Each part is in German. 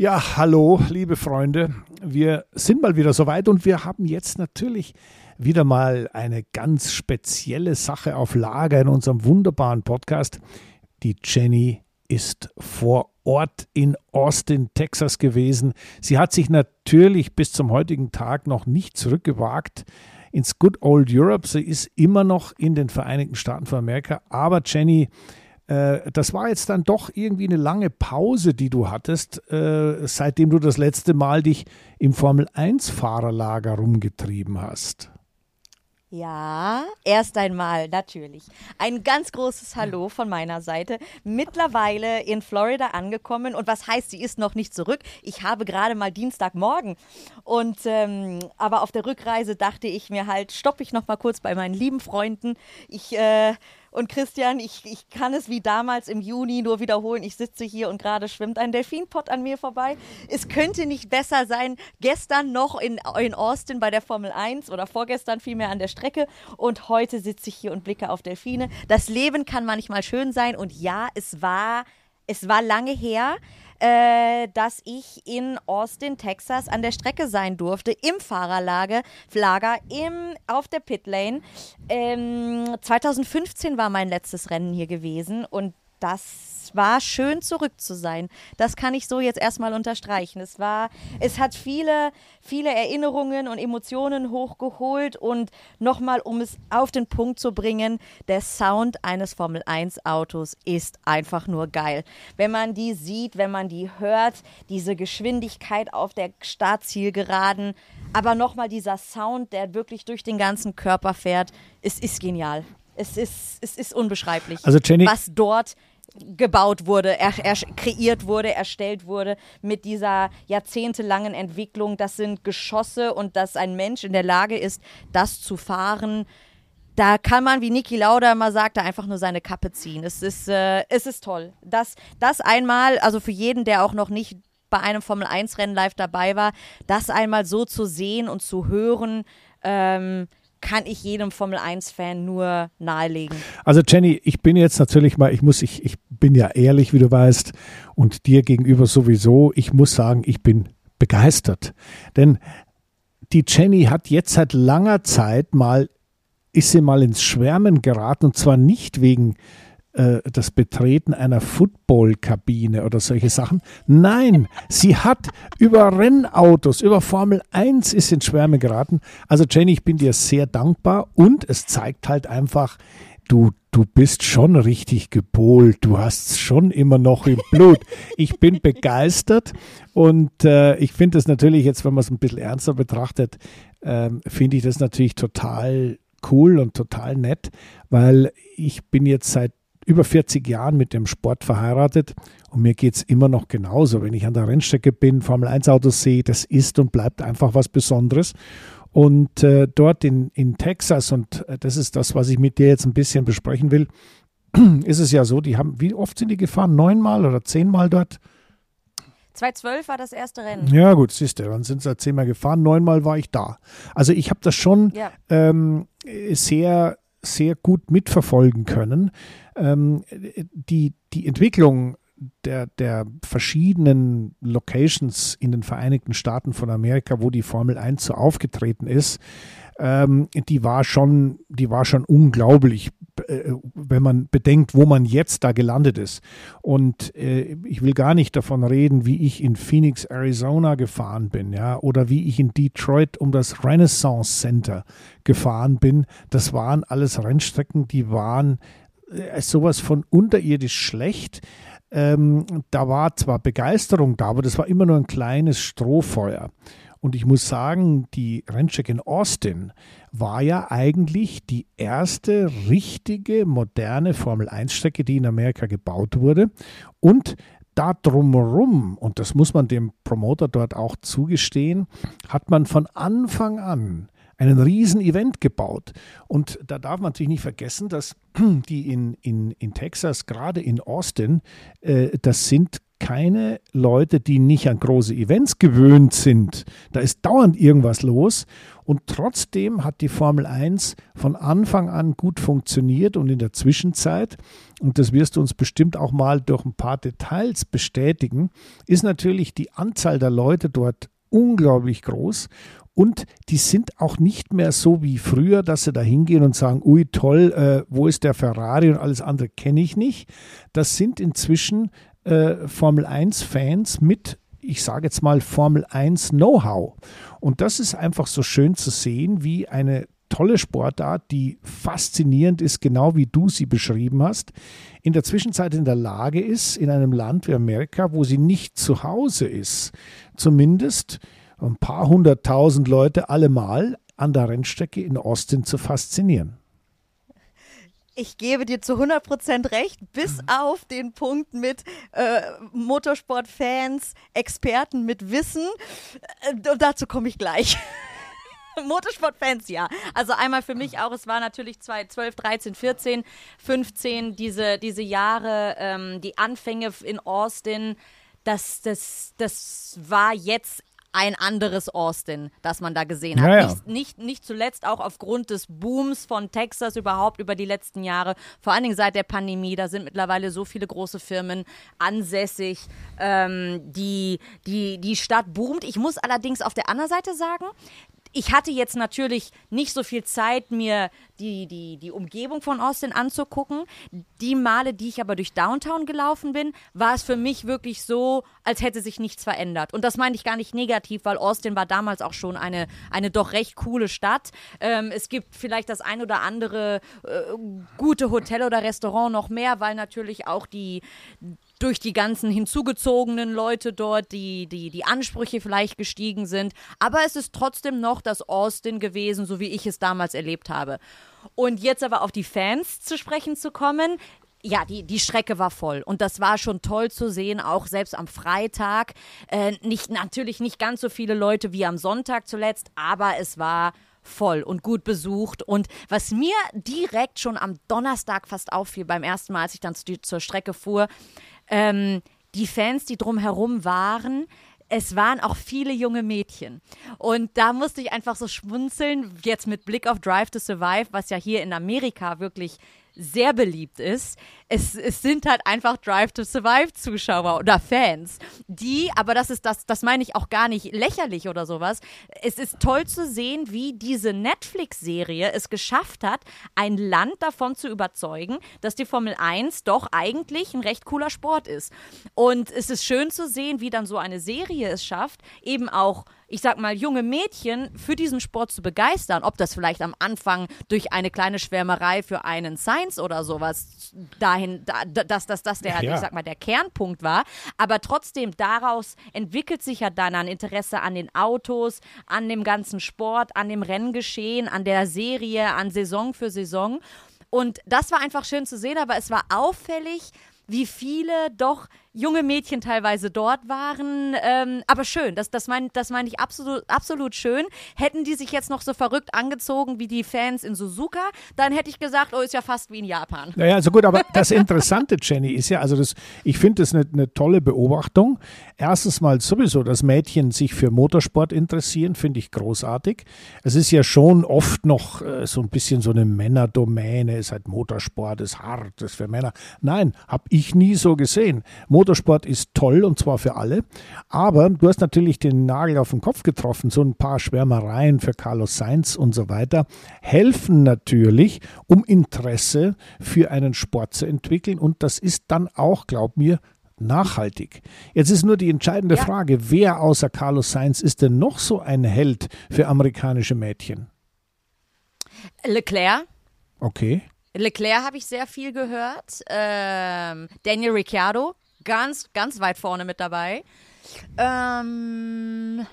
Ja, hallo, liebe Freunde. Wir sind mal wieder soweit und wir haben jetzt natürlich wieder mal eine ganz spezielle Sache auf Lager in unserem wunderbaren Podcast. Die Jenny ist vor Ort in Austin, Texas gewesen. Sie hat sich natürlich bis zum heutigen Tag noch nicht zurückgewagt ins Good Old Europe. Sie ist immer noch in den Vereinigten Staaten von Amerika. Aber Jenny, das war jetzt dann doch irgendwie eine lange Pause, die du hattest, äh, seitdem du das letzte Mal dich im Formel-1-Fahrerlager rumgetrieben hast. Ja, erst einmal natürlich. Ein ganz großes Hallo von meiner Seite. Mittlerweile in Florida angekommen. Und was heißt, sie ist noch nicht zurück? Ich habe gerade mal Dienstagmorgen. Und ähm, aber auf der Rückreise dachte ich mir halt, stoppe ich noch mal kurz bei meinen lieben Freunden. Ich äh, und Christian, ich, ich kann es wie damals im Juni nur wiederholen. Ich sitze hier und gerade schwimmt ein Delfinpott an mir vorbei. Es könnte nicht besser sein. Gestern noch in, in Austin bei der Formel 1 oder vorgestern vielmehr an der Strecke und heute sitze ich hier und blicke auf Delfine. Das Leben kann manchmal schön sein und ja, es war, es war lange her äh, dass ich in Austin, Texas an der Strecke sein durfte, im Fahrerlager, Lager, im, auf der Pitlane. Ähm, 2015 war mein letztes Rennen hier gewesen und das war schön zurück zu sein. Das kann ich so jetzt erstmal unterstreichen. Es war, es hat viele, viele Erinnerungen und Emotionen hochgeholt und nochmal, um es auf den Punkt zu bringen, der Sound eines Formel 1 Autos ist einfach nur geil. Wenn man die sieht, wenn man die hört, diese Geschwindigkeit auf der Startzielgeraden, aber nochmal dieser Sound, der wirklich durch den ganzen Körper fährt, es ist genial. Es ist, es ist unbeschreiblich, also Jenny, was dort gebaut wurde, er, er, kreiert wurde, erstellt wurde mit dieser jahrzehntelangen Entwicklung. Das sind Geschosse und dass ein Mensch in der Lage ist, das zu fahren. Da kann man, wie Niki Lauda immer sagte, einfach nur seine Kappe ziehen. Es ist, äh, es ist toll. Das, das einmal, also für jeden, der auch noch nicht bei einem Formel-1-Rennen live dabei war, das einmal so zu sehen und zu hören, ähm, kann ich jedem Formel 1-Fan nur nahelegen. Also Jenny, ich bin jetzt natürlich mal, ich muss, ich, ich bin ja ehrlich, wie du weißt, und dir gegenüber sowieso, ich muss sagen, ich bin begeistert. Denn die Jenny hat jetzt seit langer Zeit mal, ist sie mal ins Schwärmen geraten und zwar nicht wegen äh, das Betreten einer Footballkabine oder solche Sachen. Nein, sie hat über Rennautos, über Formel 1 ist in Schwärme geraten. Also Jenny, ich bin dir sehr dankbar und es zeigt halt einfach, du, du bist schon richtig gepolt, du hast es schon immer noch im Blut. Ich bin begeistert und äh, ich finde es natürlich jetzt, wenn man es ein bisschen ernster betrachtet, äh, finde ich das natürlich total cool und total nett, weil ich bin jetzt seit über 40 Jahren mit dem Sport verheiratet und mir geht es immer noch genauso. Wenn ich an der Rennstrecke bin, Formel 1 Autos sehe, das ist und bleibt einfach was Besonderes. Und äh, dort in, in Texas, und äh, das ist das, was ich mit dir jetzt ein bisschen besprechen will, ist es ja so, die haben, wie oft sind die gefahren? Neunmal oder zehnmal dort? 2012 war das erste Rennen. Ja, gut, siehst du, dann sind sie zehnmal gefahren, neunmal war ich da. Also ich habe das schon ja. ähm, sehr, sehr gut mitverfolgen können. Ähm, die, die Entwicklung der, der verschiedenen Locations in den Vereinigten Staaten von Amerika, wo die Formel 1 so aufgetreten ist, ähm, die war schon, die war schon unglaublich, äh, wenn man bedenkt, wo man jetzt da gelandet ist. Und äh, ich will gar nicht davon reden, wie ich in Phoenix, Arizona gefahren bin, ja, oder wie ich in Detroit um das Renaissance Center gefahren bin. Das waren alles Rennstrecken, die waren äh, sowas von unterirdisch schlecht. Ähm, da war zwar Begeisterung da, aber das war immer nur ein kleines Strohfeuer. Und ich muss sagen, die Rennstrecke in Austin war ja eigentlich die erste richtige, moderne Formel-1-Strecke, die in Amerika gebaut wurde. Und da drumherum, und das muss man dem Promoter dort auch zugestehen, hat man von Anfang an einen riesen Event gebaut. Und da darf man natürlich nicht vergessen, dass die in, in, in Texas, gerade in Austin, äh, das sind keine Leute, die nicht an große Events gewöhnt sind. Da ist dauernd irgendwas los. Und trotzdem hat die Formel 1 von Anfang an gut funktioniert und in der Zwischenzeit, und das wirst du uns bestimmt auch mal durch ein paar Details bestätigen, ist natürlich die Anzahl der Leute dort unglaublich groß und die sind auch nicht mehr so wie früher, dass sie da hingehen und sagen, ui toll, äh, wo ist der Ferrari und alles andere kenne ich nicht. Das sind inzwischen äh, Formel 1-Fans mit, ich sage jetzt mal, Formel 1 Know-how. Und das ist einfach so schön zu sehen, wie eine tolle Sportart, die faszinierend ist, genau wie du sie beschrieben hast, in der Zwischenzeit in der Lage ist, in einem Land wie Amerika, wo sie nicht zu Hause ist, zumindest ein paar hunderttausend Leute allemal an der Rennstrecke in Austin zu faszinieren. Ich gebe dir zu 100% recht, bis mhm. auf den Punkt mit äh, Motorsportfans, Experten mit Wissen. Äh, dazu komme ich gleich. Motorsportfans, ja. Also einmal für mich auch, es war natürlich 2012, 13, 14, 15, diese, diese Jahre, ähm, die Anfänge in Austin. Das, das, das war jetzt ein anderes Austin, das man da gesehen hat. Ja, ja. Nicht, nicht, nicht zuletzt auch aufgrund des Booms von Texas überhaupt über die letzten Jahre, vor allen Dingen seit der Pandemie. Da sind mittlerweile so viele große Firmen ansässig. Ähm, die, die, die Stadt boomt. Ich muss allerdings auf der anderen Seite sagen, ich hatte jetzt natürlich nicht so viel Zeit, mir die, die, die Umgebung von Austin anzugucken. Die Male, die ich aber durch Downtown gelaufen bin, war es für mich wirklich so, als hätte sich nichts verändert. Und das meine ich gar nicht negativ, weil Austin war damals auch schon eine, eine doch recht coole Stadt. Ähm, es gibt vielleicht das ein oder andere äh, gute Hotel oder Restaurant noch mehr, weil natürlich auch die durch die ganzen hinzugezogenen Leute dort, die, die, die Ansprüche vielleicht gestiegen sind. Aber es ist trotzdem noch das Austin gewesen, so wie ich es damals erlebt habe. Und jetzt aber auf die Fans zu sprechen zu kommen, ja, die, die Strecke war voll und das war schon toll zu sehen, auch selbst am Freitag. Äh, nicht, natürlich nicht ganz so viele Leute wie am Sonntag zuletzt, aber es war voll und gut besucht. Und was mir direkt schon am Donnerstag fast auffiel, beim ersten Mal, als ich dann zu, zur Strecke fuhr, ähm, die Fans, die drumherum waren, es waren auch viele junge Mädchen. Und da musste ich einfach so schmunzeln, jetzt mit Blick auf Drive to Survive, was ja hier in Amerika wirklich sehr beliebt ist. Es, es sind halt einfach Drive to Survive Zuschauer oder Fans, die, aber das ist das, das meine ich auch gar nicht lächerlich oder sowas. Es ist toll zu sehen, wie diese Netflix-Serie es geschafft hat, ein Land davon zu überzeugen, dass die Formel 1 doch eigentlich ein recht cooler Sport ist. Und es ist schön zu sehen, wie dann so eine Serie es schafft, eben auch ich sag mal, junge Mädchen für diesen Sport zu begeistern. Ob das vielleicht am Anfang durch eine kleine Schwärmerei für einen Science oder sowas dahin, da, dass das, das der, ja. ich sag mal, der Kernpunkt war. Aber trotzdem, daraus entwickelt sich ja dann ein Interesse an den Autos, an dem ganzen Sport, an dem Renngeschehen, an der Serie, an Saison für Saison. Und das war einfach schön zu sehen, aber es war auffällig, wie viele doch junge Mädchen teilweise dort waren. Ähm, aber schön, das, das meine das mein ich absolut, absolut schön. Hätten die sich jetzt noch so verrückt angezogen wie die Fans in Suzuka, dann hätte ich gesagt, oh, ist ja fast wie in Japan. Naja, also gut, aber das Interessante, Jenny, ist ja, also das, ich finde das eine, eine tolle Beobachtung. Erstens mal sowieso, dass Mädchen sich für Motorsport interessieren, finde ich großartig. Es ist ja schon oft noch äh, so ein bisschen so eine Männerdomäne, es ist halt Motorsport, ist hart, ist für Männer. Nein, habe ich nie so gesehen. Motorsport ist toll und zwar für alle. Aber du hast natürlich den Nagel auf den Kopf getroffen. So ein paar Schwärmereien für Carlos Sainz und so weiter helfen natürlich, um Interesse für einen Sport zu entwickeln. Und das ist dann auch, glaub mir, nachhaltig. Jetzt ist nur die entscheidende ja. Frage, wer außer Carlos Sainz ist denn noch so ein Held für amerikanische Mädchen? Leclerc. Okay. Leclerc habe ich sehr viel gehört. Ähm, Daniel Ricciardo, ganz, ganz weit vorne mit dabei. Ähm,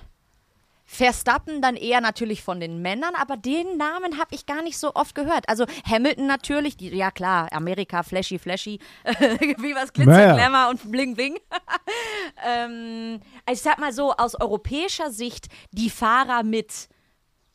Verstappen dann eher natürlich von den Männern, aber den Namen habe ich gar nicht so oft gehört. Also Hamilton natürlich, die, ja klar, Amerika, flashy, flashy, wie was Glitzer, naja. Glamour und Bling, Bling. ähm, also ich sag mal so, aus europäischer Sicht, die Fahrer mit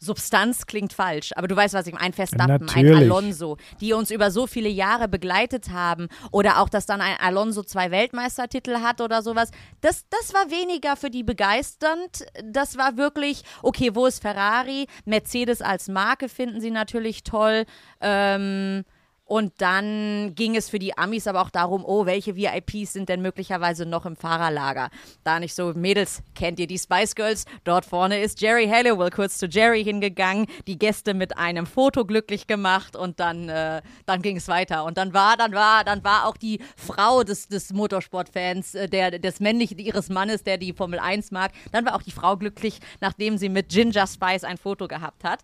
Substanz klingt falsch, aber du weißt, was ich meine. Ein Verstappen, Natürlich. ein Alonso, die uns über so viele Jahre begleitet haben. Oder auch, dass dann ein Alonso zwei Weltmeistertitel hat oder sowas. Das, das war weniger für die begeisternd. Das war wirklich, okay, wo ist Ferrari? Mercedes als Marke finden sie natürlich toll. Ähm, und dann ging es für die Amis aber auch darum, oh, welche VIPs sind denn möglicherweise noch im Fahrerlager? Da nicht so, Mädels, kennt ihr die Spice Girls? Dort vorne ist Jerry Halliwell kurz zu Jerry hingegangen, die Gäste mit einem Foto glücklich gemacht und dann, äh, dann ging es weiter. Und dann war, dann war, dann war auch die Frau des, des Motorsportfans, äh, der, des männlichen, ihres Mannes, der die Formel 1 mag, dann war auch die Frau glücklich, nachdem sie mit Ginger Spice ein Foto gehabt hat.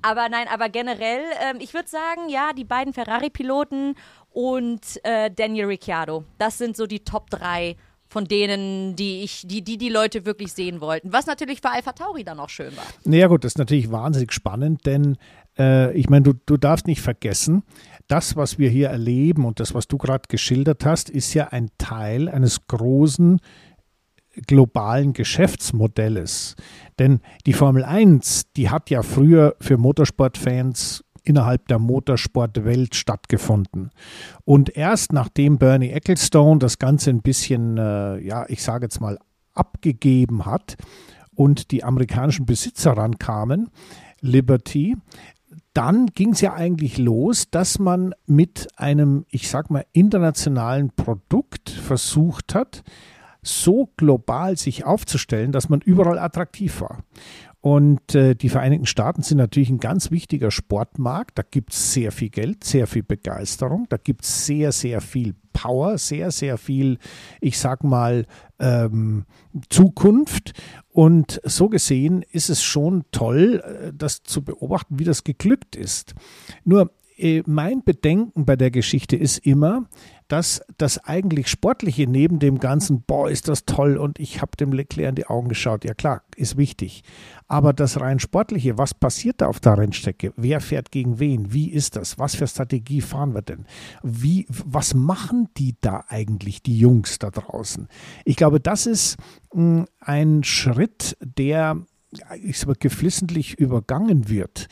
Aber nein, aber generell, äh, ich würde sagen, ja, die beiden Ferrari Piloten und äh, Daniel Ricciardo. Das sind so die Top 3 von denen, die ich, die, die die Leute wirklich sehen wollten. Was natürlich für Alpha Tauri dann auch schön war. Naja gut, das ist natürlich wahnsinnig spannend, denn äh, ich meine, du, du darfst nicht vergessen, das, was wir hier erleben und das, was du gerade geschildert hast, ist ja ein Teil eines großen globalen Geschäftsmodells. Denn die Formel 1, die hat ja früher für Motorsportfans innerhalb der Motorsportwelt stattgefunden. Und erst nachdem Bernie Ecclestone das Ganze ein bisschen, äh, ja, ich sage jetzt mal, abgegeben hat und die amerikanischen Besitzer rankamen, Liberty, dann ging es ja eigentlich los, dass man mit einem, ich sag mal, internationalen Produkt versucht hat, so global sich aufzustellen, dass man überall attraktiv war. Und äh, die Vereinigten Staaten sind natürlich ein ganz wichtiger Sportmarkt. Da gibt es sehr viel Geld, sehr viel Begeisterung. Da gibt es sehr, sehr viel Power, sehr, sehr viel, ich sag mal, ähm, Zukunft. Und so gesehen ist es schon toll, äh, das zu beobachten, wie das geglückt ist. Nur äh, mein Bedenken bei der Geschichte ist immer, dass das eigentlich Sportliche neben dem Ganzen, boah, ist das toll und ich habe dem Leclerc in die Augen geschaut, ja klar, ist wichtig. Aber das rein Sportliche, was passiert da auf der Rennstrecke? Wer fährt gegen wen? Wie ist das? Was für Strategie fahren wir denn? Wie, was machen die da eigentlich, die Jungs da draußen? Ich glaube, das ist mh, hm, ein Schritt, der ich sag mal, geflissentlich übergangen wird.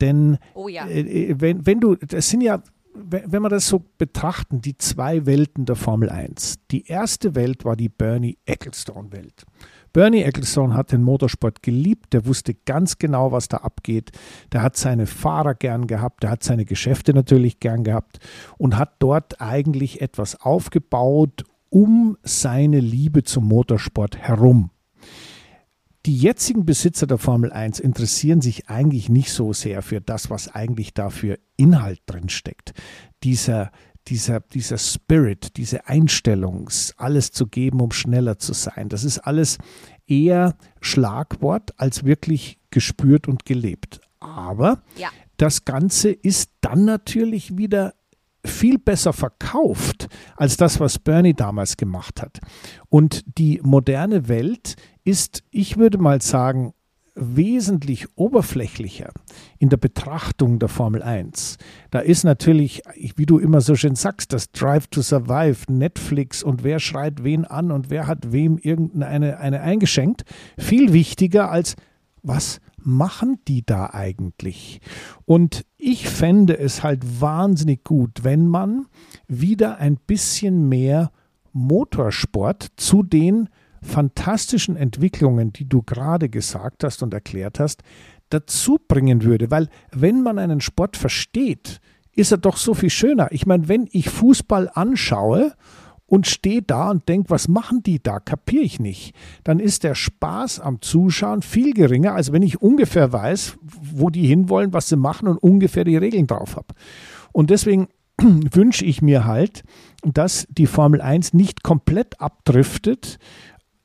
Denn oh ja. äh, äh wenn, wenn du, das sind ja wenn wir das so betrachten, die zwei Welten der Formel 1. Die erste Welt war die Bernie Ecclestone-Welt. Bernie Ecclestone hat den Motorsport geliebt, der wusste ganz genau, was da abgeht. Der hat seine Fahrer gern gehabt, der hat seine Geschäfte natürlich gern gehabt und hat dort eigentlich etwas aufgebaut um seine Liebe zum Motorsport herum. Die jetzigen Besitzer der Formel 1 interessieren sich eigentlich nicht so sehr für das, was eigentlich da für Inhalt drin steckt. Dieser, dieser, dieser Spirit, diese Einstellung, alles zu geben, um schneller zu sein, das ist alles eher Schlagwort als wirklich gespürt und gelebt. Aber ja. das Ganze ist dann natürlich wieder viel besser verkauft als das, was Bernie damals gemacht hat. Und die moderne Welt ist, ich würde mal sagen, wesentlich oberflächlicher in der Betrachtung der Formel 1. Da ist natürlich, wie du immer so schön sagst, das Drive to Survive, Netflix und wer schreit wen an und wer hat wem irgendeine eine eingeschenkt, viel wichtiger als was machen die da eigentlich? Und ich fände es halt wahnsinnig gut, wenn man wieder ein bisschen mehr Motorsport zu den fantastischen Entwicklungen, die du gerade gesagt hast und erklärt hast, dazu bringen würde. Weil wenn man einen Sport versteht, ist er doch so viel schöner. Ich meine, wenn ich Fußball anschaue und stehe da und denke, was machen die da, kapiere ich nicht, dann ist der Spaß am Zuschauen viel geringer, als wenn ich ungefähr weiß, wo die hinwollen, was sie machen und ungefähr die Regeln drauf habe. Und deswegen wünsche ich mir halt, dass die Formel 1 nicht komplett abdriftet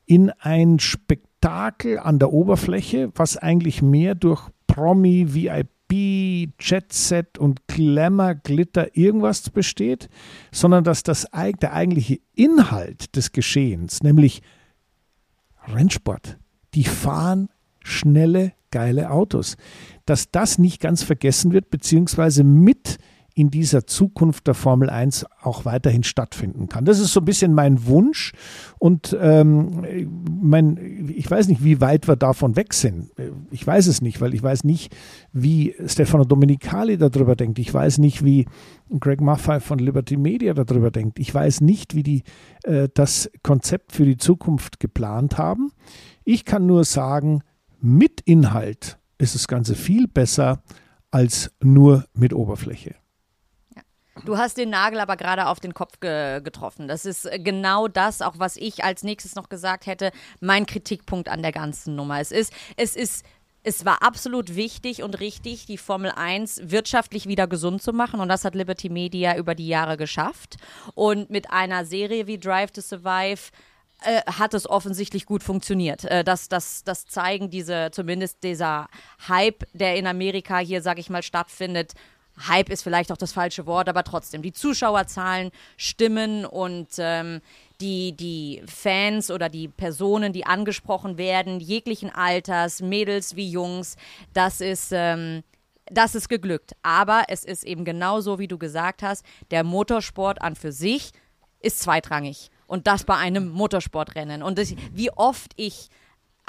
in ein Spektakel an der Oberfläche, was eigentlich mehr durch Promi, VIP, Jet Set und Glamour, Glitter, irgendwas besteht, sondern dass das, der eigentliche Inhalt des Geschehens, nämlich Rennsport, die fahren schnelle, geile Autos, dass das nicht ganz vergessen wird, beziehungsweise mit in dieser Zukunft der Formel 1 auch weiterhin stattfinden kann. Das ist so ein bisschen mein Wunsch und ähm, mein, ich weiß nicht, wie weit wir davon weg sind. Ich weiß es nicht, weil ich weiß nicht, wie Stefano Domenicali darüber denkt. Ich weiß nicht, wie Greg Maffei von Liberty Media darüber denkt. Ich weiß nicht, wie die äh, das Konzept für die Zukunft geplant haben. Ich kann nur sagen, mit Inhalt ist das Ganze viel besser als nur mit Oberfläche. Du hast den Nagel aber gerade auf den Kopf ge getroffen. Das ist genau das, auch was ich als nächstes noch gesagt hätte, mein Kritikpunkt an der ganzen Nummer. Es ist, es ist es war absolut wichtig und richtig, die Formel 1 wirtschaftlich wieder gesund zu machen. Und das hat Liberty Media über die Jahre geschafft. Und mit einer Serie wie Drive to Survive äh, hat es offensichtlich gut funktioniert. Äh, das, das, das zeigen diese, zumindest dieser Hype, der in Amerika hier, sag ich mal, stattfindet. Hype ist vielleicht auch das falsche Wort, aber trotzdem, die Zuschauerzahlen stimmen und ähm, die, die Fans oder die Personen, die angesprochen werden, jeglichen Alters, Mädels wie Jungs, das ist. Ähm, das ist geglückt. Aber es ist eben genauso, wie du gesagt hast, der Motorsport an für sich ist zweitrangig. Und das bei einem Motorsportrennen. Und das, wie oft ich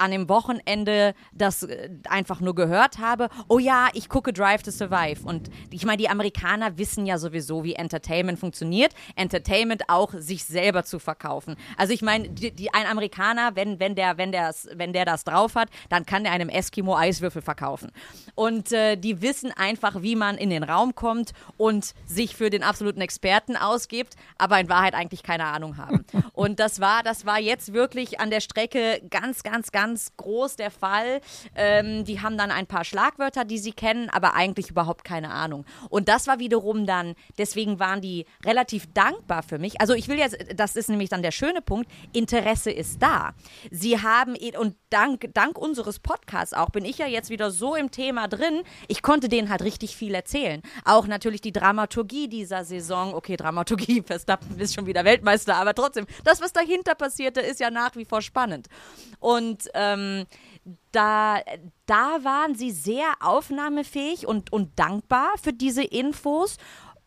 an dem Wochenende das äh, einfach nur gehört habe, oh ja, ich gucke Drive to Survive. Und ich meine, die Amerikaner wissen ja sowieso, wie Entertainment funktioniert. Entertainment auch sich selber zu verkaufen. Also ich meine, die, die, ein Amerikaner, wenn, wenn, der, wenn, der's, wenn der das drauf hat, dann kann der einem Eskimo Eiswürfel verkaufen. Und äh, die wissen einfach, wie man in den Raum kommt und sich für den absoluten Experten ausgibt, aber in Wahrheit eigentlich keine Ahnung haben. Und das war, das war jetzt wirklich an der Strecke ganz, ganz, ganz ganz groß der Fall. Ähm, die haben dann ein paar Schlagwörter, die sie kennen, aber eigentlich überhaupt keine Ahnung. Und das war wiederum dann, deswegen waren die relativ dankbar für mich. Also ich will jetzt, das ist nämlich dann der schöne Punkt, Interesse ist da. Sie haben, und dank, dank unseres Podcasts auch, bin ich ja jetzt wieder so im Thema drin, ich konnte denen halt richtig viel erzählen. Auch natürlich die Dramaturgie dieser Saison. Okay, Dramaturgie, Verstappen ist schon wieder Weltmeister, aber trotzdem, das, was dahinter passierte, ist ja nach wie vor spannend. Und ähm, da, da waren sie sehr aufnahmefähig und, und dankbar für diese Infos.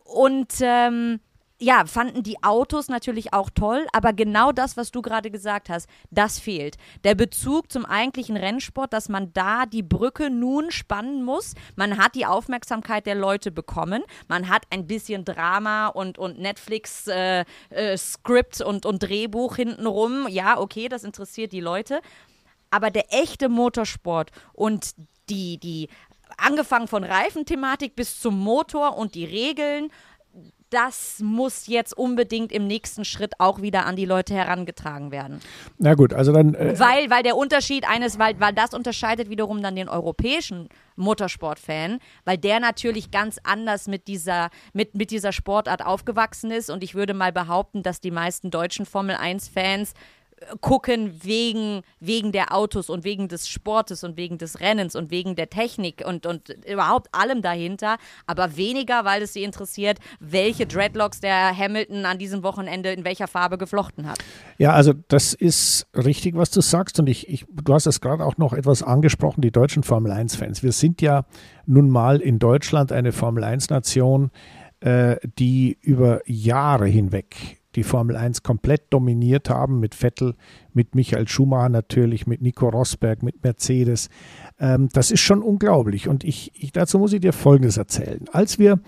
Und ähm, ja, fanden die Autos natürlich auch toll, aber genau das, was du gerade gesagt hast, das fehlt. Der Bezug zum eigentlichen Rennsport, dass man da die Brücke nun spannen muss. Man hat die Aufmerksamkeit der Leute bekommen. Man hat ein bisschen Drama und, und Netflix-Skript äh, äh, und, und Drehbuch hintenrum. Ja, okay, das interessiert die Leute aber der echte Motorsport und die, die, angefangen von Reifenthematik bis zum Motor und die Regeln, das muss jetzt unbedingt im nächsten Schritt auch wieder an die Leute herangetragen werden. Na gut, also dann. Äh weil, weil der Unterschied eines, weil, weil das unterscheidet wiederum dann den europäischen Motorsportfan, weil der natürlich ganz anders mit dieser, mit, mit dieser Sportart aufgewachsen ist. Und ich würde mal behaupten, dass die meisten deutschen Formel 1-Fans gucken wegen, wegen der Autos und wegen des Sportes und wegen des Rennens und wegen der Technik und, und überhaupt allem dahinter, aber weniger, weil es sie interessiert, welche Dreadlocks der Hamilton an diesem Wochenende in welcher Farbe geflochten hat. Ja, also das ist richtig, was du sagst und ich, ich du hast es gerade auch noch etwas angesprochen, die deutschen Formel 1-Fans. Wir sind ja nun mal in Deutschland eine Formel 1-Nation, äh, die über Jahre hinweg die Formel 1 komplett dominiert haben, mit Vettel, mit Michael Schumacher natürlich, mit Nico Rosberg, mit Mercedes. Ähm, das ist schon unglaublich. Und ich, ich, dazu muss ich dir Folgendes erzählen. Als wir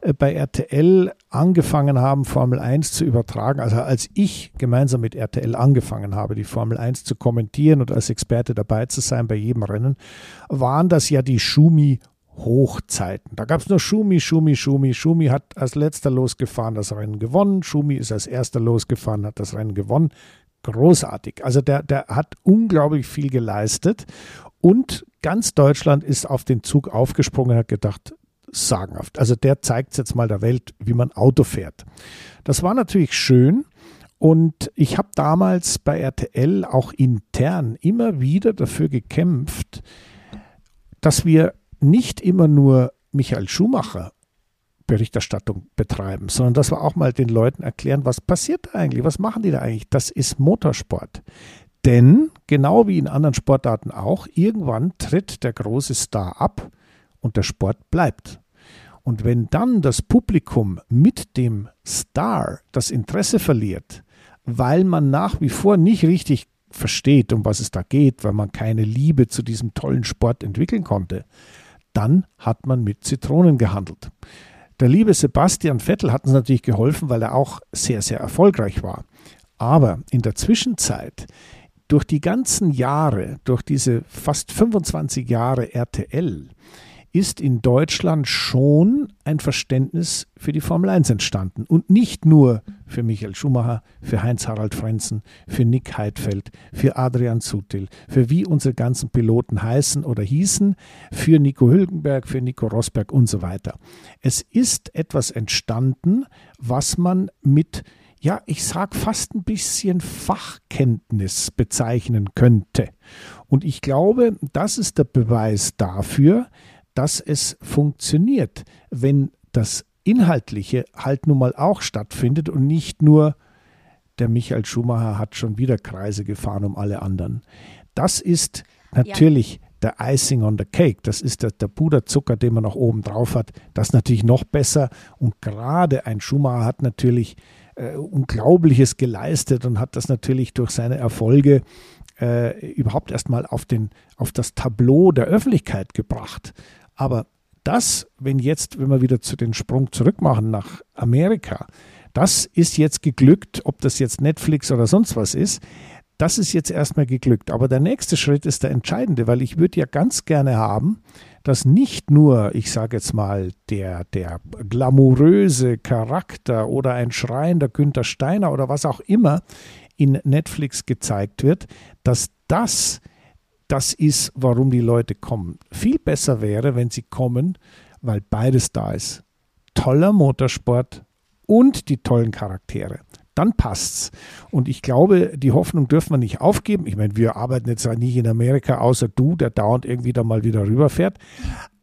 äh, bei RTL angefangen haben, Formel 1 zu übertragen, also als ich gemeinsam mit RTL angefangen habe, die Formel 1 zu kommentieren und als Experte dabei zu sein bei jedem Rennen, waren das ja die Schumi Hochzeiten. Da gab es nur Schumi, Schumi, Schumi. Schumi hat als letzter losgefahren das Rennen gewonnen. Schumi ist als erster losgefahren, hat das Rennen gewonnen. Großartig. Also der, der hat unglaublich viel geleistet und ganz Deutschland ist auf den Zug aufgesprungen und hat gedacht, sagenhaft. Also der zeigt jetzt mal der Welt, wie man Auto fährt. Das war natürlich schön. Und ich habe damals bei RTL auch intern immer wieder dafür gekämpft, dass wir nicht immer nur Michael Schumacher Berichterstattung betreiben, sondern dass wir auch mal den Leuten erklären, was passiert da eigentlich, was machen die da eigentlich. Das ist Motorsport. Denn, genau wie in anderen Sportarten auch, irgendwann tritt der große Star ab und der Sport bleibt. Und wenn dann das Publikum mit dem Star das Interesse verliert, weil man nach wie vor nicht richtig versteht, um was es da geht, weil man keine Liebe zu diesem tollen Sport entwickeln konnte, dann hat man mit Zitronen gehandelt. Der liebe Sebastian Vettel hat uns natürlich geholfen, weil er auch sehr, sehr erfolgreich war. Aber in der Zwischenzeit, durch die ganzen Jahre, durch diese fast 25 Jahre RTL, ist in Deutschland schon ein Verständnis für die Formel 1 entstanden. Und nicht nur für Michael Schumacher, für Heinz-Harald Frenzen, für Nick Heidfeld, für Adrian Sutil, für wie unsere ganzen Piloten heißen oder hießen, für Nico Hülkenberg, für Nico Rosberg und so weiter. Es ist etwas entstanden, was man mit ja, ich sag fast ein bisschen Fachkenntnis bezeichnen könnte. Und ich glaube, das ist der Beweis dafür, dass es funktioniert, wenn das Inhaltliche halt nun mal auch stattfindet und nicht nur der Michael Schumacher hat schon wieder Kreise gefahren um alle anderen. Das ist natürlich ja. der Icing on the Cake. Das ist der, der Puderzucker, den man noch oben drauf hat. Das ist natürlich noch besser. Und gerade ein Schumacher hat natürlich äh, Unglaubliches geleistet und hat das natürlich durch seine Erfolge äh, überhaupt erstmal auf, auf das Tableau der Öffentlichkeit gebracht. Aber das, wenn jetzt, wenn wir wieder zu den Sprung zurück machen nach Amerika, das ist jetzt geglückt, ob das jetzt Netflix oder sonst was ist, das ist jetzt erstmal geglückt. Aber der nächste Schritt ist der entscheidende, weil ich würde ja ganz gerne haben, dass nicht nur, ich sage jetzt mal, der, der glamouröse Charakter oder ein schreiender Günther Steiner oder was auch immer in Netflix gezeigt wird, dass das das ist, warum die Leute kommen. Viel besser wäre, wenn sie kommen, weil beides da ist. Toller Motorsport und die tollen Charaktere. Dann passt's. Und ich glaube, die Hoffnung dürfen wir nicht aufgeben. Ich meine, wir arbeiten jetzt nicht in Amerika, außer du, der dauernd irgendwie da mal wieder rüberfährt.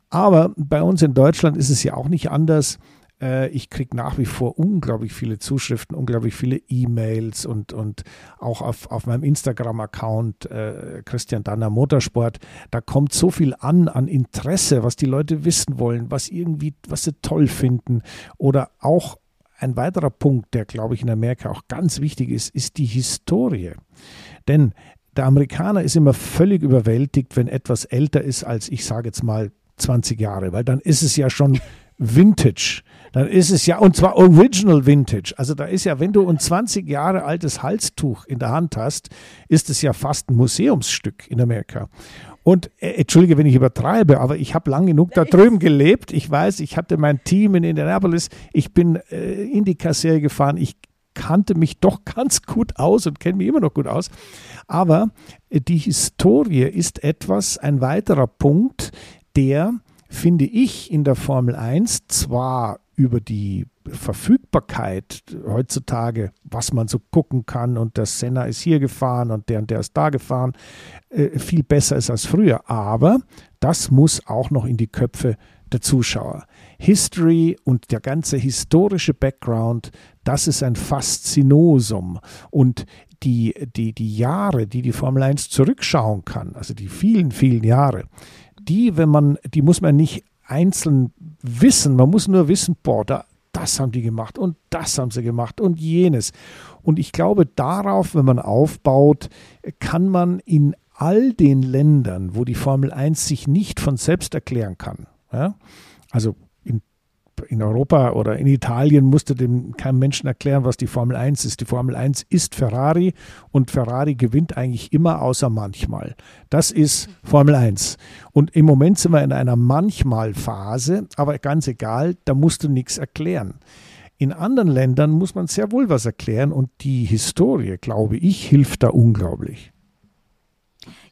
Aber bei uns in Deutschland ist es ja auch nicht anders. Äh, ich kriege nach wie vor unglaublich viele Zuschriften, unglaublich viele E-Mails und, und auch auf, auf meinem Instagram-Account äh, Christian Danner Motorsport, da kommt so viel an, an Interesse, was die Leute wissen wollen, was irgendwie, was sie toll finden oder auch ein weiterer Punkt, der, glaube ich, in Amerika auch ganz wichtig ist, ist die Historie. Denn der Amerikaner ist immer völlig überwältigt, wenn etwas älter ist als, ich sage jetzt mal, 20 Jahre, weil dann ist es ja schon Vintage. Dann ist es ja, und zwar Original Vintage. Also da ist ja, wenn du ein 20 Jahre altes Halstuch in der Hand hast, ist es ja fast ein Museumsstück in Amerika. Und äh, entschuldige, wenn ich übertreibe, aber ich habe lang genug da drüben gelebt. Ich weiß, ich hatte mein Team in Indianapolis. Ich bin äh, Indycar-Serie gefahren. Ich kannte mich doch ganz gut aus und kenne mich immer noch gut aus. Aber äh, die Historie ist etwas, ein weiterer Punkt, der finde ich in der Formel 1 zwar über die Verfügbarkeit heutzutage, was man so gucken kann und der Senna ist hier gefahren und der und der ist da gefahren, äh, viel besser ist als früher. Aber das muss auch noch in die Köpfe der Zuschauer. History und der ganze historische Background, das ist ein Faszinosum. Und die, die, die Jahre, die die Formel 1 zurückschauen kann, also die vielen, vielen Jahre, die, wenn man, die muss man nicht einzeln wissen. Man muss nur wissen, boah, da, das haben die gemacht und das haben sie gemacht und jenes. Und ich glaube, darauf, wenn man aufbaut, kann man in all den Ländern, wo die Formel 1 sich nicht von selbst erklären kann, ja, also in Europa oder in Italien musste dem keinem Menschen erklären, was die Formel 1 ist. Die Formel 1 ist Ferrari und Ferrari gewinnt eigentlich immer außer manchmal. Das ist Formel 1. Und im Moment sind wir in einer Manchmal-Phase, aber ganz egal, da musst du nichts erklären. In anderen Ländern muss man sehr wohl was erklären und die Historie, glaube ich, hilft da unglaublich.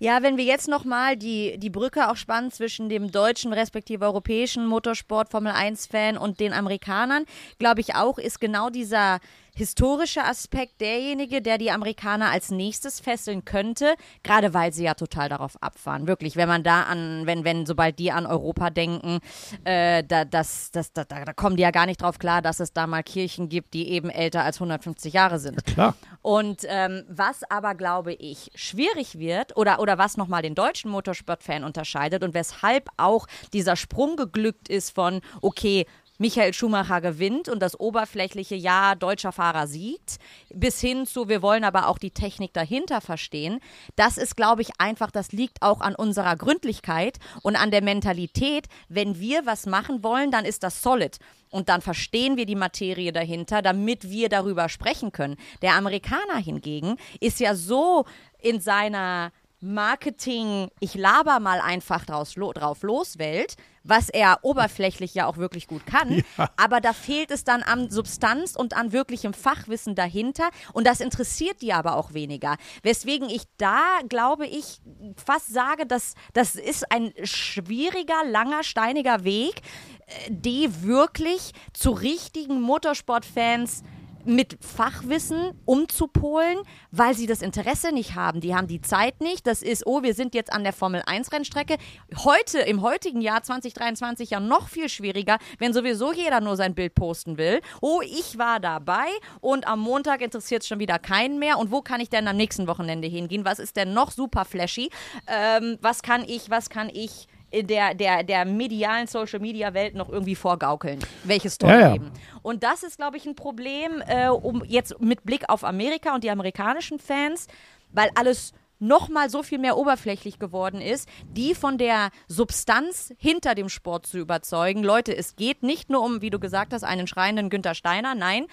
Ja, wenn wir jetzt nochmal die, die Brücke auch spannen zwischen dem deutschen respektive europäischen Motorsport Formel 1 Fan und den Amerikanern, glaube ich auch, ist genau dieser historische Aspekt derjenige, der die Amerikaner als nächstes fesseln könnte, gerade weil sie ja total darauf abfahren. Wirklich, wenn man da an, wenn, wenn, sobald die an Europa denken, äh, da, das, das, da, da kommen die ja gar nicht drauf klar, dass es da mal Kirchen gibt, die eben älter als 150 Jahre sind. Ja, klar. Und ähm, was aber, glaube ich, schwierig wird oder, oder was nochmal den deutschen Motorsportfan unterscheidet und weshalb auch dieser Sprung geglückt ist von, okay, Michael Schumacher gewinnt und das oberflächliche Ja, deutscher Fahrer siegt, bis hin zu, wir wollen aber auch die Technik dahinter verstehen. Das ist, glaube ich, einfach, das liegt auch an unserer Gründlichkeit und an der Mentalität. Wenn wir was machen wollen, dann ist das solid. Und dann verstehen wir die Materie dahinter, damit wir darüber sprechen können. Der Amerikaner hingegen ist ja so in seiner Marketing, ich laber mal einfach draus, lo, drauf los Welt, was er oberflächlich ja auch wirklich gut kann. Ja. Aber da fehlt es dann an Substanz und an wirklichem Fachwissen dahinter. Und das interessiert die aber auch weniger. Weswegen ich da, glaube ich, fast sage, dass das ist ein schwieriger, langer, steiniger Weg, äh, die wirklich zu richtigen Motorsportfans mit Fachwissen umzupolen, weil sie das Interesse nicht haben. Die haben die Zeit nicht. Das ist, oh, wir sind jetzt an der Formel 1 Rennstrecke. Heute, im heutigen Jahr 2023 ja noch viel schwieriger, wenn sowieso jeder nur sein Bild posten will. Oh, ich war dabei und am Montag interessiert es schon wieder keinen mehr. Und wo kann ich denn am nächsten Wochenende hingehen? Was ist denn noch super flashy? Ähm, was kann ich, was kann ich der, der, der medialen Social-Media-Welt noch irgendwie vorgaukeln, welches toll ja, ja. Und das ist, glaube ich, ein Problem, äh, um jetzt mit Blick auf Amerika und die amerikanischen Fans, weil alles noch mal so viel mehr oberflächlich geworden ist, die von der Substanz hinter dem Sport zu überzeugen. Leute, es geht nicht nur um, wie du gesagt hast, einen schreienden Günther Steiner. Nein,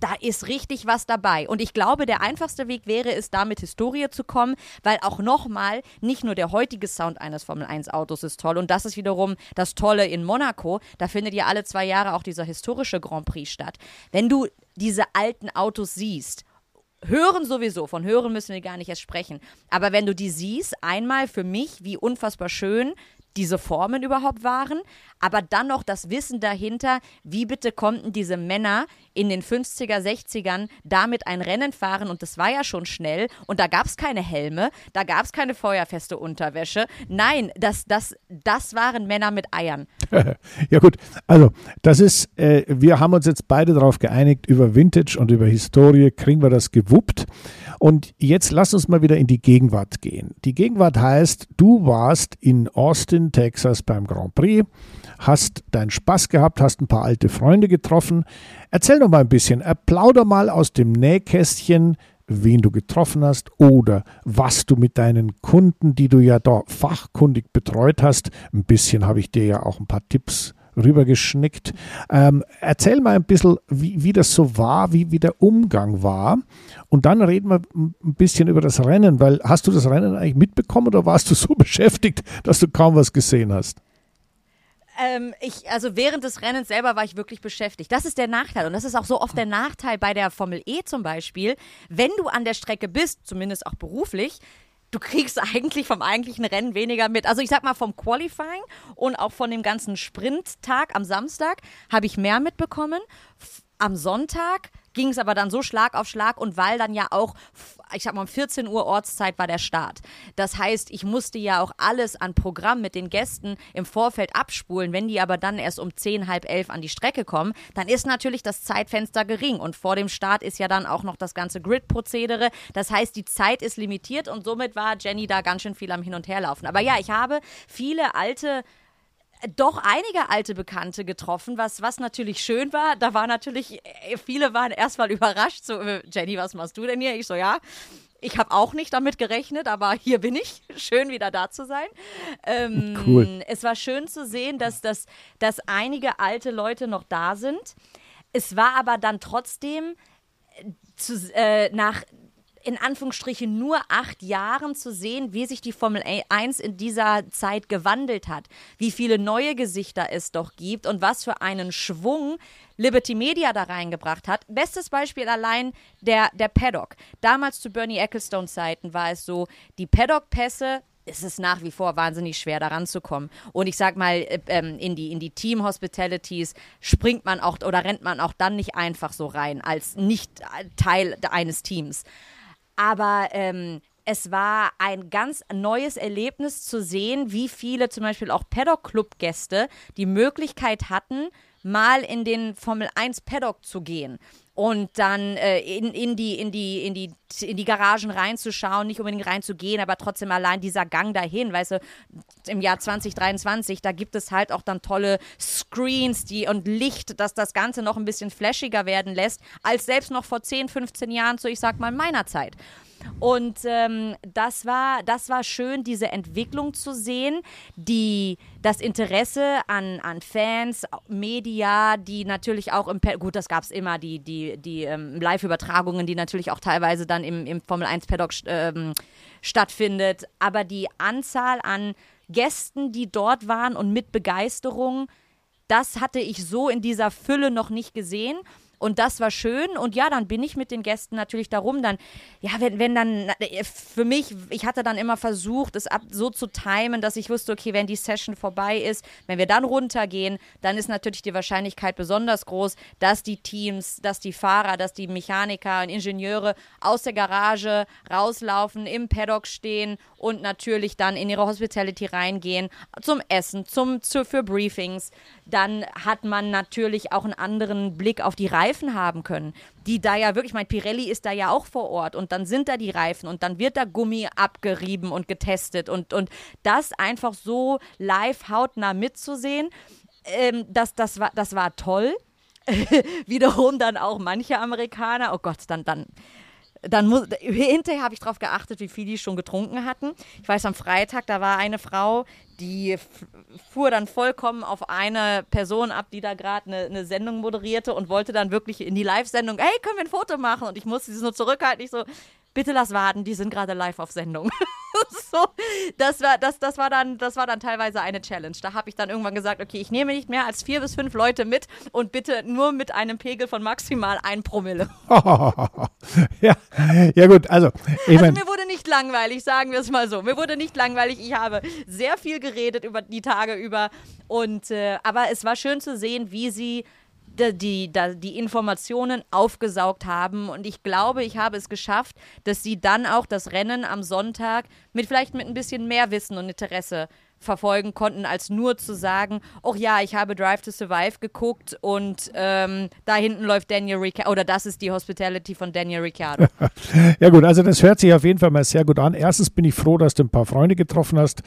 da ist richtig was dabei. Und ich glaube, der einfachste Weg wäre es, da mit Historie zu kommen, weil auch nochmal, nicht nur der heutige Sound eines Formel-1-Autos ist toll. Und das ist wiederum das Tolle in Monaco. Da findet ja alle zwei Jahre auch dieser historische Grand Prix statt. Wenn du diese alten Autos siehst, Hören sowieso, von Hören müssen wir gar nicht erst sprechen. Aber wenn du die siehst, einmal für mich, wie unfassbar schön diese Formen überhaupt waren, aber dann noch das Wissen dahinter, wie bitte konnten diese Männer in den 50er, 60ern damit ein Rennen fahren und das war ja schon schnell und da gab es keine Helme, da gab es keine feuerfeste Unterwäsche. Nein, das, das, das waren Männer mit Eiern. ja gut, also das ist, äh, wir haben uns jetzt beide darauf geeinigt, über Vintage und über Historie kriegen wir das gewuppt. Und jetzt lass uns mal wieder in die Gegenwart gehen. Die Gegenwart heißt, du warst in Austin, Texas beim Grand Prix, hast deinen Spaß gehabt, hast ein paar alte Freunde getroffen. Erzähl doch mal ein bisschen, plauder mal aus dem Nähkästchen, wen du getroffen hast oder was du mit deinen Kunden, die du ja da fachkundig betreut hast, ein bisschen habe ich dir ja auch ein paar Tipps rübergeschnickt. Ähm, erzähl mal ein bisschen, wie, wie das so war, wie, wie der Umgang war. Und dann reden wir ein bisschen über das Rennen, weil hast du das Rennen eigentlich mitbekommen oder warst du so beschäftigt, dass du kaum was gesehen hast? Ähm, ich, also während des Rennens selber war ich wirklich beschäftigt. Das ist der Nachteil. Und das ist auch so oft der Nachteil bei der Formel E zum Beispiel. Wenn du an der Strecke bist, zumindest auch beruflich, du kriegst eigentlich vom eigentlichen Rennen weniger mit. Also ich sag mal vom Qualifying und auch von dem ganzen Sprinttag am Samstag habe ich mehr mitbekommen. Am Sonntag ging es aber dann so Schlag auf Schlag und weil dann ja auch, ich sag mal, um 14 Uhr Ortszeit war der Start. Das heißt, ich musste ja auch alles an Programm mit den Gästen im Vorfeld abspulen. Wenn die aber dann erst um 10, halb elf an die Strecke kommen, dann ist natürlich das Zeitfenster gering und vor dem Start ist ja dann auch noch das ganze Grid-Prozedere. Das heißt, die Zeit ist limitiert und somit war Jenny da ganz schön viel am Hin- und Herlaufen. Aber ja, ich habe viele alte doch einige alte Bekannte getroffen, was, was natürlich schön war. Da war natürlich, äh, viele waren erstmal überrascht, so, äh, Jenny, was machst du denn hier? Ich so, ja. Ich habe auch nicht damit gerechnet, aber hier bin ich. Schön wieder da zu sein. Ähm, cool. Es war schön zu sehen, dass, dass, dass einige alte Leute noch da sind. Es war aber dann trotzdem äh, zu, äh, nach in Anführungsstrichen nur acht Jahren zu sehen, wie sich die Formel 1 in dieser Zeit gewandelt hat, wie viele neue Gesichter es doch gibt und was für einen Schwung Liberty Media da reingebracht hat. Bestes Beispiel allein der, der Paddock. Damals zu Bernie Ecclestone Zeiten war es so, die Paddock-Pässe ist es nach wie vor wahnsinnig schwer, daran zu kommen. Und ich sag mal, äh, ähm, in die, in die Team-Hospitalities springt man auch oder rennt man auch dann nicht einfach so rein, als nicht Teil eines Teams. Aber ähm, es war ein ganz neues Erlebnis zu sehen, wie viele zum Beispiel auch Paddock-Club-Gäste die Möglichkeit hatten, mal in den Formel 1 Paddock zu gehen und dann äh, in, in, die, in, die, in, die, in die Garagen reinzuschauen, nicht unbedingt reinzugehen, aber trotzdem allein dieser Gang dahin, weißt du, im Jahr 2023, da gibt es halt auch dann tolle Screens die, und Licht, dass das Ganze noch ein bisschen flashiger werden lässt, als selbst noch vor 10, 15 Jahren zu, ich sag mal, meiner Zeit. Und ähm, das, war, das war schön, diese Entwicklung zu sehen, die, das Interesse an, an Fans, Media, die natürlich auch im, gut, das gab es immer, die, die, die ähm, Live-Übertragungen, die natürlich auch teilweise dann im, im Formel 1 Paddock ähm, stattfindet, aber die Anzahl an Gästen, die dort waren und mit Begeisterung, das hatte ich so in dieser Fülle noch nicht gesehen. Und das war schön. Und ja, dann bin ich mit den Gästen natürlich darum. Dann, ja, wenn, wenn dann, äh, für mich, ich hatte dann immer versucht, es ab so zu timen, dass ich wusste, okay, wenn die Session vorbei ist, wenn wir dann runtergehen, dann ist natürlich die Wahrscheinlichkeit besonders groß, dass die Teams, dass die Fahrer, dass die Mechaniker und Ingenieure aus der Garage rauslaufen, im Paddock stehen und natürlich dann in ihre Hospitality reingehen, zum Essen, zum, zu, für Briefings. Dann hat man natürlich auch einen anderen Blick auf die Reifen haben können, die da ja wirklich, mein Pirelli ist da ja auch vor Ort und dann sind da die Reifen und dann wird da Gummi abgerieben und getestet und, und das einfach so live hautnah mitzusehen, ähm, das, das, war, das war toll. Wiederum dann auch manche Amerikaner, oh Gott, dann, dann dann muss, hinterher habe ich darauf geachtet, wie viel die schon getrunken hatten. Ich weiß, am Freitag, da war eine Frau, die fuhr dann vollkommen auf eine Person ab, die da gerade eine, eine, Sendung moderierte und wollte dann wirklich in die Live-Sendung, hey, können wir ein Foto machen? Und ich musste sie nur zurückhalten. Ich so, bitte lass warten, die sind gerade live auf Sendung. so, das war, das, das, war dann, das war dann teilweise eine Challenge. Da habe ich dann irgendwann gesagt, okay, ich nehme nicht mehr als vier bis fünf Leute mit und bitte nur mit einem Pegel von maximal ein Promille. ja, ja gut, also. Ich also mir wurde nicht langweilig, sagen wir es mal so. Mir wurde nicht langweilig. Ich habe sehr viel geredet über die Tage über. Und, äh, aber es war schön zu sehen, wie sie die, die, die Informationen aufgesaugt haben. Und ich glaube, ich habe es geschafft, dass sie dann auch das Rennen am Sonntag mit vielleicht mit ein bisschen mehr Wissen und Interesse verfolgen konnten, als nur zu sagen, oh ja, ich habe Drive to Survive geguckt und ähm, da hinten läuft Daniel Ricciardo, oder das ist die Hospitality von Daniel Ricciardo. ja gut, also das hört sich auf jeden Fall mal sehr gut an. Erstens bin ich froh, dass du ein paar Freunde getroffen hast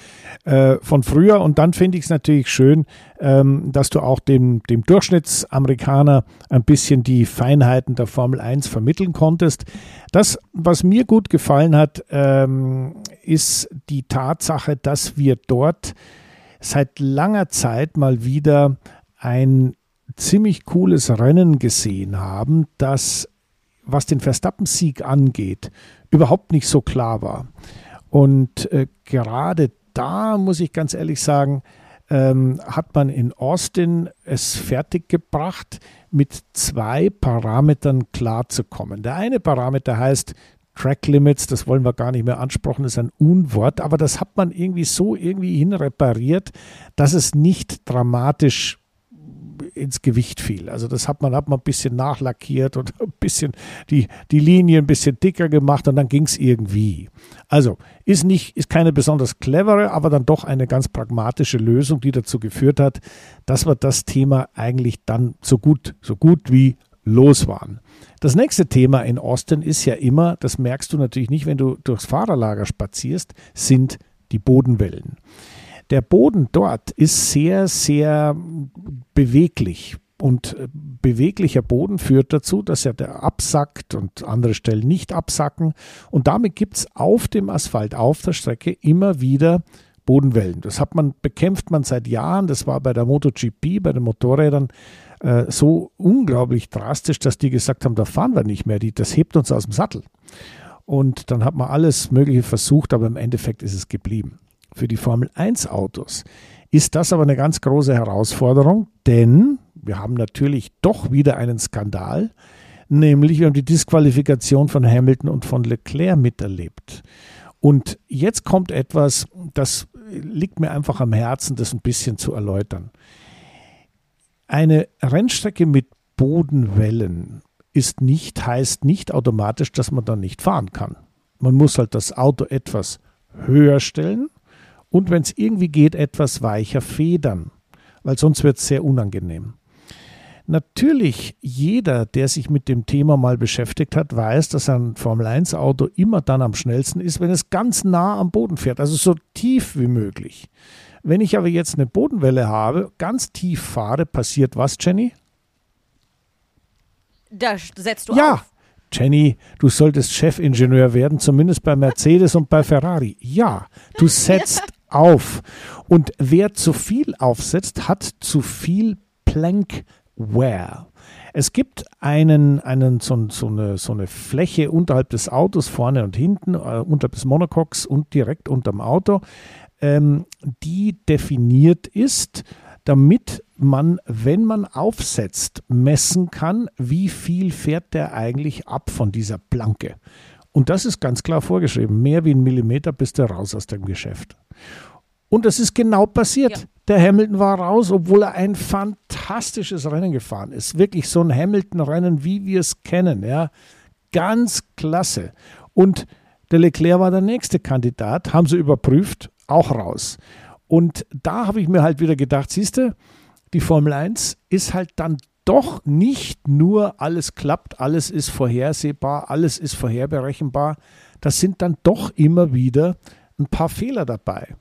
äh, von früher und dann finde ich es natürlich schön, ähm, dass du auch dem, dem Durchschnittsamerikaner ein bisschen die Feinheiten der Formel 1 vermitteln konntest. Das, was mir gut gefallen hat, ähm, ist die Tatsache, dass wir dort seit langer Zeit mal wieder ein ziemlich cooles Rennen gesehen haben, das, was den Verstappen-Sieg angeht, überhaupt nicht so klar war. Und äh, gerade da muss ich ganz ehrlich sagen, ähm, hat man in Austin es fertiggebracht, mit zwei Parametern klarzukommen. Der eine Parameter heißt Track Limits, das wollen wir gar nicht mehr ansprechen, ist ein Unwort, aber das hat man irgendwie so irgendwie hinrepariert, dass es nicht dramatisch ins Gewicht fiel. Also das hat man, hat man ein bisschen nachlackiert und ein bisschen die, die Linie ein bisschen dicker gemacht und dann ging es irgendwie. Also ist nicht, ist keine besonders clevere, aber dann doch eine ganz pragmatische Lösung, die dazu geführt hat, dass wir das Thema eigentlich dann so gut, so gut wie los waren. Das nächste Thema in Austin ist ja immer, das merkst du natürlich nicht, wenn du durchs Fahrerlager spazierst, sind die Bodenwellen. Der Boden dort ist sehr, sehr beweglich. Und äh, beweglicher Boden führt dazu, dass er der absackt und andere Stellen nicht absacken. Und damit gibt es auf dem Asphalt, auf der Strecke immer wieder Bodenwellen. Das hat man, bekämpft man seit Jahren. Das war bei der MotoGP, bei den Motorrädern äh, so unglaublich drastisch, dass die gesagt haben, da fahren wir nicht mehr. Die, das hebt uns aus dem Sattel. Und dann hat man alles Mögliche versucht, aber im Endeffekt ist es geblieben für die Formel 1 Autos ist das aber eine ganz große Herausforderung, denn wir haben natürlich doch wieder einen Skandal, nämlich wir haben die Disqualifikation von Hamilton und von Leclerc miterlebt. Und jetzt kommt etwas, das liegt mir einfach am Herzen, das ein bisschen zu erläutern. Eine Rennstrecke mit Bodenwellen ist nicht, heißt nicht automatisch, dass man dann nicht fahren kann. Man muss halt das Auto etwas höher stellen und wenn es irgendwie geht, etwas weicher federn, weil sonst wird es sehr unangenehm. natürlich jeder, der sich mit dem Thema mal beschäftigt hat, weiß, dass ein Formel-1-Auto immer dann am schnellsten ist, wenn es ganz nah am Boden fährt, also so tief wie möglich. Wenn ich aber jetzt eine Bodenwelle habe, ganz tief fahre, passiert was, Jenny? Da setzt du ja. auf. Jenny, du solltest Chefingenieur werden, zumindest bei Mercedes und bei Ferrari. Ja, du setzt auf. Und wer zu viel aufsetzt, hat zu viel Plankware. Es gibt einen, einen so, so, eine, so eine Fläche unterhalb des Autos, vorne und hinten, äh, unterhalb des Monococks und direkt unterm Auto, ähm, die definiert ist, damit man, wenn man aufsetzt, messen kann, wie viel fährt der eigentlich ab von dieser Planke. Und das ist ganz klar vorgeschrieben. Mehr wie ein Millimeter bist du raus aus dem Geschäft. Und das ist genau passiert. Ja. Der Hamilton war raus, obwohl er ein fantastisches Rennen gefahren ist. Wirklich so ein Hamilton-Rennen, wie wir es kennen. Ja. Ganz klasse. Und der Leclerc war der nächste Kandidat, haben sie überprüft, auch raus. Und da habe ich mir halt wieder gedacht, siehst du, die Formel 1 ist halt dann doch nicht nur alles klappt, alles ist vorhersehbar, alles ist vorherberechenbar. Das sind dann doch immer wieder ein paar Fehler dabei.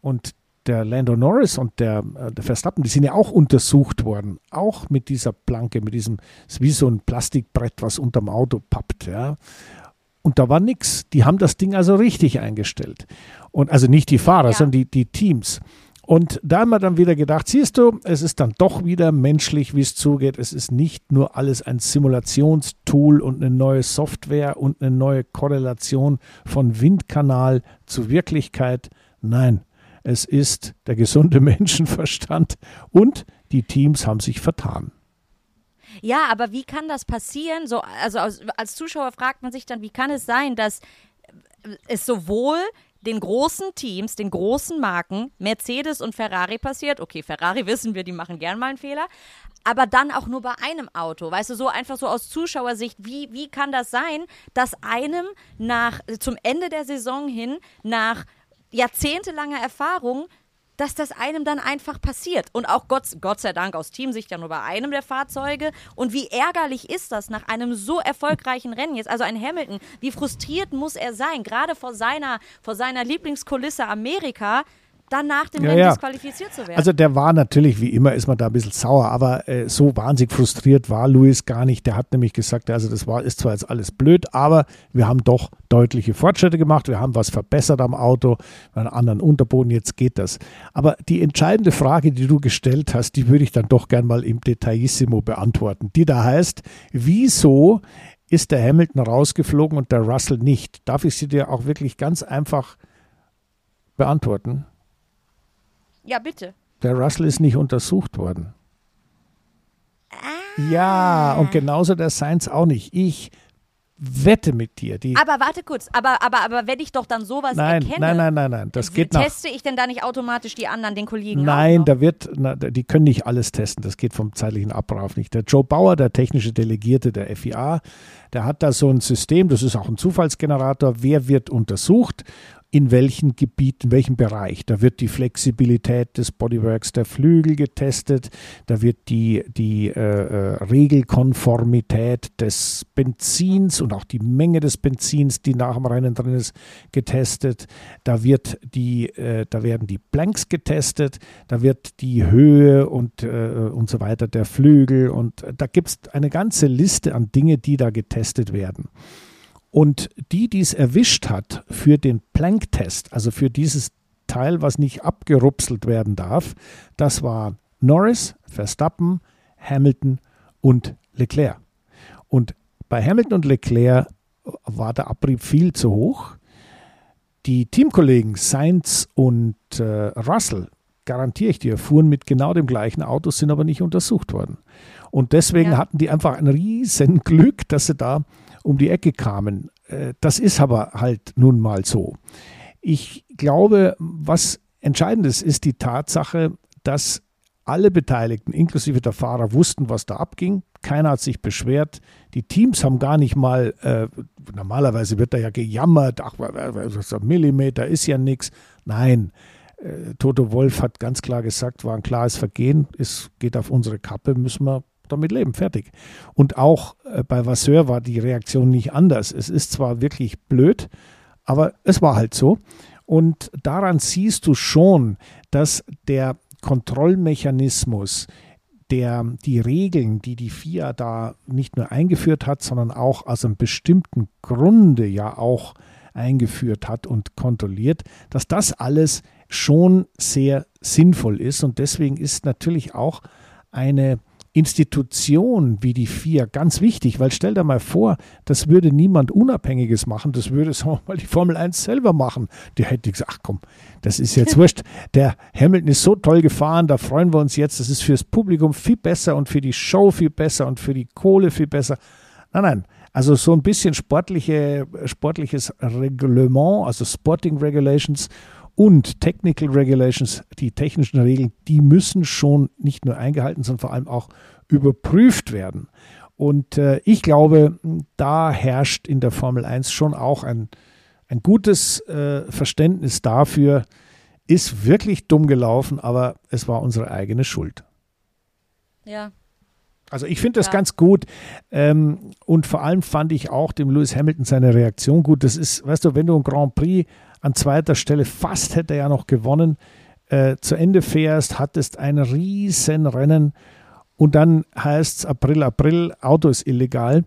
Und der Lando Norris und der, äh, der, Verstappen, die sind ja auch untersucht worden, auch mit dieser Planke, mit diesem, wie so ein Plastikbrett, was unterm Auto pappt, ja. Und da war nichts. Die haben das Ding also richtig eingestellt. Und also nicht die Fahrer, ja. sondern die, die Teams. Und da haben wir dann wieder gedacht, siehst du, es ist dann doch wieder menschlich, wie es zugeht. Es ist nicht nur alles ein Simulationstool und eine neue Software und eine neue Korrelation von Windkanal zu Wirklichkeit. Nein, es ist der gesunde Menschenverstand und die Teams haben sich vertan. Ja, aber wie kann das passieren? So, also als, als Zuschauer fragt man sich dann, wie kann es sein, dass es sowohl den großen Teams, den großen Marken, Mercedes und Ferrari passiert. Okay, Ferrari wissen wir, die machen gern mal einen Fehler. Aber dann auch nur bei einem Auto. Weißt du, so einfach so aus Zuschauersicht, wie, wie kann das sein, dass einem nach, zum Ende der Saison hin, nach jahrzehntelanger Erfahrung dass das einem dann einfach passiert. Und auch Gott, Gott sei Dank aus Teamsicht ja nur bei einem der Fahrzeuge. Und wie ärgerlich ist das nach einem so erfolgreichen Rennen jetzt? Also ein Hamilton, wie frustriert muss er sein, gerade vor seiner, vor seiner Lieblingskulisse Amerika, dann nach dem ja, Rennen ja. disqualifiziert zu werden. Also der war natürlich, wie immer, ist man da ein bisschen sauer, aber äh, so wahnsinnig frustriert war Luis gar nicht. Der hat nämlich gesagt, also das war, ist zwar jetzt alles blöd, aber wir haben doch deutliche Fortschritte gemacht, wir haben was verbessert am Auto, einen anderen Unterboden, jetzt geht das. Aber die entscheidende Frage, die du gestellt hast, die würde ich dann doch gern mal im Detaillissimo beantworten. Die da heißt, wieso ist der Hamilton rausgeflogen und der Russell nicht? Darf ich sie dir auch wirklich ganz einfach beantworten? Ja, bitte. Der Russell ist nicht untersucht worden. Ah. Ja, und genauso der Sainz auch nicht. Ich wette mit dir. Die aber warte kurz, aber, aber, aber wenn ich doch dann sowas nein, erkenne, nein, nein, nein, nein, das geht nach. Teste ich denn da nicht automatisch die anderen, den Kollegen? Nein, da wird, na, die können nicht alles testen. Das geht vom zeitlichen Ablauf nicht. Der Joe Bauer, der technische Delegierte der FIA, der hat da so ein System. Das ist auch ein Zufallsgenerator. Wer wird untersucht? In welchen Gebieten, in welchem Bereich. Da wird die Flexibilität des Bodyworks der Flügel getestet, da wird die, die äh, äh, Regelkonformität des Benzins und auch die Menge des Benzins, die nach dem Rennen drin ist, getestet. Da wird die, äh, da werden die Blanks getestet, da wird die Höhe und, äh, und so weiter der Flügel und da gibt es eine ganze Liste an Dinge, die da getestet werden. Und die, die es erwischt hat für den Planck-Test, also für dieses Teil, was nicht abgerupselt werden darf, das waren Norris, Verstappen, Hamilton und Leclerc. Und bei Hamilton und Leclerc war der Abrieb viel zu hoch. Die Teamkollegen Sainz und äh, Russell, garantiere ich dir, fuhren mit genau dem gleichen Auto, sind aber nicht untersucht worden. Und deswegen ja. hatten die einfach ein riesen Glück, dass sie da um die Ecke kamen. Äh, das ist aber halt nun mal so. Ich glaube, was entscheidend ist, ist die Tatsache, dass alle Beteiligten, inklusive der Fahrer, wussten, was da abging. Keiner hat sich beschwert. Die Teams haben gar nicht mal, äh, normalerweise wird da ja gejammert, ach, Millimeter ist ja nichts. Nein, äh, Toto Wolf hat ganz klar gesagt, war ein klares Vergehen, es geht auf unsere Kappe, müssen wir damit leben, fertig. Und auch äh, bei Vasseur war die Reaktion nicht anders. Es ist zwar wirklich blöd, aber es war halt so. Und daran siehst du schon, dass der Kontrollmechanismus, der die Regeln, die die FIA da nicht nur eingeführt hat, sondern auch aus einem bestimmten Grunde ja auch eingeführt hat und kontrolliert, dass das alles schon sehr sinnvoll ist. Und deswegen ist natürlich auch eine Institution wie die FIA ganz wichtig, weil stell dir mal vor, das würde niemand Unabhängiges machen, das würde sagen wir mal die Formel 1 selber machen. Der hätte gesagt, ach komm, das ist jetzt wurscht. Der Hamilton ist so toll gefahren, da freuen wir uns jetzt, das ist fürs Publikum viel besser und für die Show viel besser und für die Kohle viel besser. Nein, nein, also so ein bisschen sportliche, sportliches Reglement, also Sporting Regulations und Technical Regulations, die technischen Regeln, die müssen schon nicht nur eingehalten, sondern vor allem auch überprüft werden. Und äh, ich glaube, da herrscht in der Formel 1 schon auch ein, ein gutes äh, Verständnis dafür, ist wirklich dumm gelaufen, aber es war unsere eigene Schuld. Ja. Also ich finde das ja. ganz gut ähm, und vor allem fand ich auch dem Lewis Hamilton seine Reaktion gut. Das ist, weißt du, wenn du ein Grand Prix an zweiter Stelle, fast hätte er ja noch gewonnen, äh, zu Ende fährst, hattest ein riesen Rennen und dann heißt es April, April, Auto ist illegal,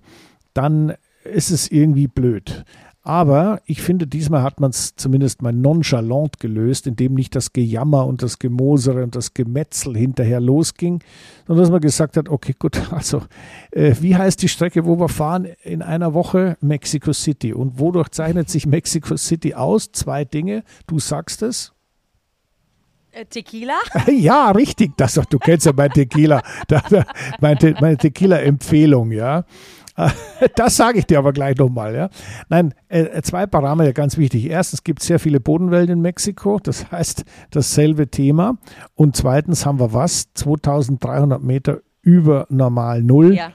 dann ist es irgendwie blöd. Aber ich finde, diesmal hat man es zumindest mal nonchalant gelöst, indem nicht das Gejammer und das Gemosere und das Gemetzel hinterher losging, sondern dass man gesagt hat, okay, gut, also äh, wie heißt die Strecke, wo wir fahren in einer Woche? Mexico City. Und wodurch zeichnet sich Mexico City aus? Zwei Dinge, du sagst es. Äh, Tequila? Ja, richtig. Das, du kennst ja mein Tequila, meine, meine Tequila-Empfehlung, ja. Das sage ich dir aber gleich nochmal. Ja. Nein, äh, zwei Parameter ganz wichtig. Erstens gibt es sehr viele Bodenwellen in Mexiko, das heißt dasselbe Thema. Und zweitens haben wir was? 2300 Meter über normal Null, ja.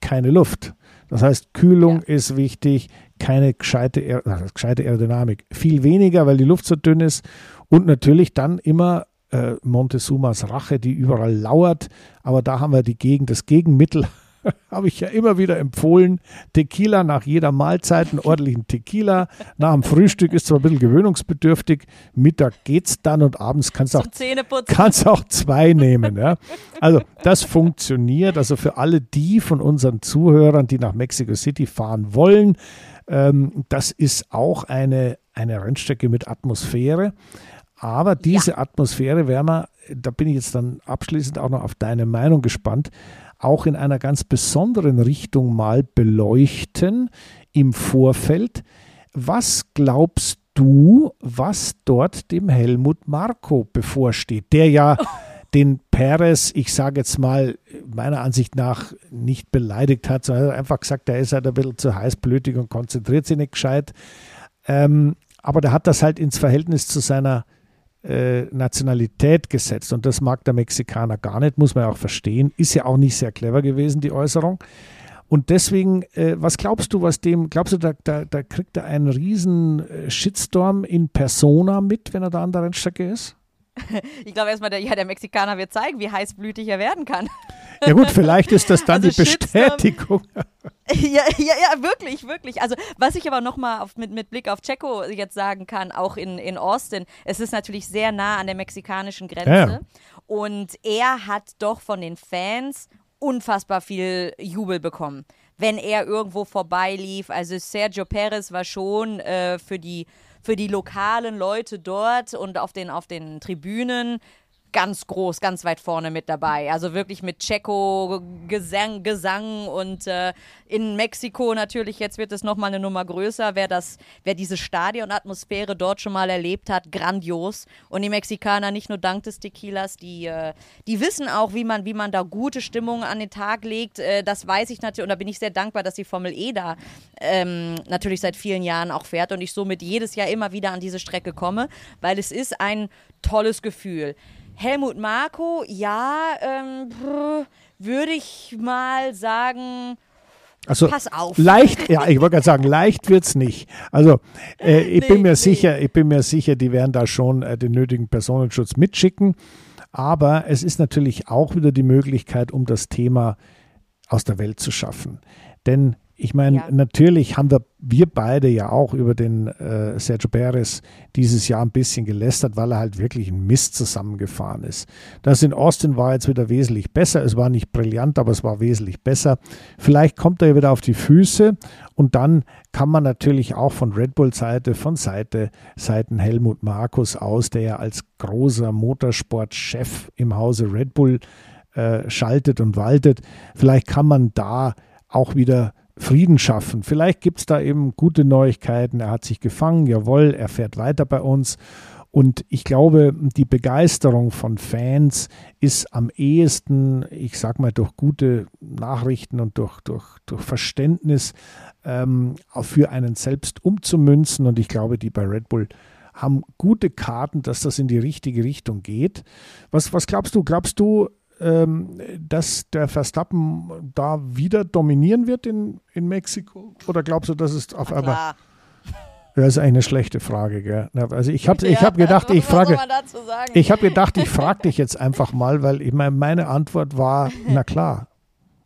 keine Luft. Das heißt, Kühlung ja. ist wichtig, keine gescheite, gescheite Aerodynamik. Viel weniger, weil die Luft so dünn ist. Und natürlich dann immer äh, Montezumas Rache, die überall lauert. Aber da haben wir die Gegend, das Gegenmittel habe ich ja immer wieder empfohlen. Tequila nach jeder Mahlzeit, einen ordentlichen Tequila. Nach dem Frühstück ist zwar ein bisschen gewöhnungsbedürftig, Mittag geht's dann und abends kannst du auch, kannst auch zwei nehmen. Ja. Also das funktioniert. Also für alle die von unseren Zuhörern, die nach Mexico City fahren wollen, ähm, das ist auch eine, eine Rennstrecke mit Atmosphäre. Aber diese ja. Atmosphäre werden wir, da bin ich jetzt dann abschließend auch noch auf deine Meinung gespannt, auch in einer ganz besonderen Richtung mal beleuchten im Vorfeld. Was glaubst du, was dort dem Helmut Marko bevorsteht, der ja den Perez, ich sage jetzt mal, meiner Ansicht nach nicht beleidigt hat, sondern einfach gesagt, der ist halt ein bisschen zu heißblütig und konzentriert sich nicht gescheit. Ähm, aber der hat das halt ins Verhältnis zu seiner äh, Nationalität gesetzt. Und das mag der Mexikaner gar nicht, muss man ja auch verstehen. Ist ja auch nicht sehr clever gewesen, die Äußerung. Und deswegen, äh, was glaubst du, was dem, glaubst du, da, da, da kriegt er einen riesen äh, Shitstorm in Persona mit, wenn er da an der Rennstrecke ist? Ich glaube erstmal, der, ja, der Mexikaner wird zeigen, wie heißblütig er werden kann. Ja gut, vielleicht ist das dann also die Bestätigung. Ja, ja, ja, wirklich, wirklich. Also was ich aber nochmal mit, mit Blick auf Checo jetzt sagen kann, auch in, in Austin, es ist natürlich sehr nah an der mexikanischen Grenze. Ja. Und er hat doch von den Fans unfassbar viel Jubel bekommen, wenn er irgendwo vorbeilief. Also Sergio Perez war schon äh, für die für die lokalen Leute dort und auf den, auf den Tribünen ganz groß, ganz weit vorne mit dabei. Also wirklich mit Checo Gesang, Gesang und äh, in Mexiko natürlich, jetzt wird es nochmal eine Nummer größer. Wer das, wer diese Stadionatmosphäre dort schon mal erlebt hat, grandios. Und die Mexikaner nicht nur dank des Tequilas, die, äh, die wissen auch, wie man, wie man da gute Stimmung an den Tag legt. Äh, das weiß ich natürlich und da bin ich sehr dankbar, dass die Formel E da ähm, natürlich seit vielen Jahren auch fährt und ich somit jedes Jahr immer wieder an diese Strecke komme, weil es ist ein tolles Gefühl. Helmut Marko, ja, ähm, würde ich mal sagen. Also Pass auf. leicht, ja, ich wollte gerade sagen, leicht wird es nicht. Also äh, ich nee, bin mir nee. sicher, ich bin mir sicher, die werden da schon äh, den nötigen Personenschutz mitschicken. Aber es ist natürlich auch wieder die Möglichkeit, um das Thema aus der Welt zu schaffen. Denn ich meine, ja. natürlich haben wir, wir beide ja auch über den äh, Sergio Perez dieses Jahr ein bisschen gelästert, weil er halt wirklich ein Mist zusammengefahren ist. Das in Austin war jetzt wieder wesentlich besser. Es war nicht brillant, aber es war wesentlich besser. Vielleicht kommt er wieder auf die Füße und dann kann man natürlich auch von Red Bull Seite, von Seite, Seiten Helmut Markus aus, der ja als großer Motorsportchef im Hause Red Bull äh, schaltet und waltet, vielleicht kann man da auch wieder Frieden schaffen. Vielleicht gibt es da eben gute Neuigkeiten. Er hat sich gefangen, jawohl, er fährt weiter bei uns. Und ich glaube, die Begeisterung von Fans ist am ehesten, ich sag mal, durch gute Nachrichten und durch, durch, durch Verständnis ähm, für einen selbst umzumünzen. Und ich glaube, die bei Red Bull haben gute Karten, dass das in die richtige Richtung geht. Was, was glaubst du? Glaubst du, ähm, dass der Verstappen da wieder dominieren wird in, in Mexiko? Oder glaubst du, dass es auf einmal. Das ist eine schlechte Frage, gell? Also ich habe ich hab gedacht, ich frage, ich habe gedacht, ich frage dich jetzt einfach mal, weil ich meine, meine Antwort war, na klar.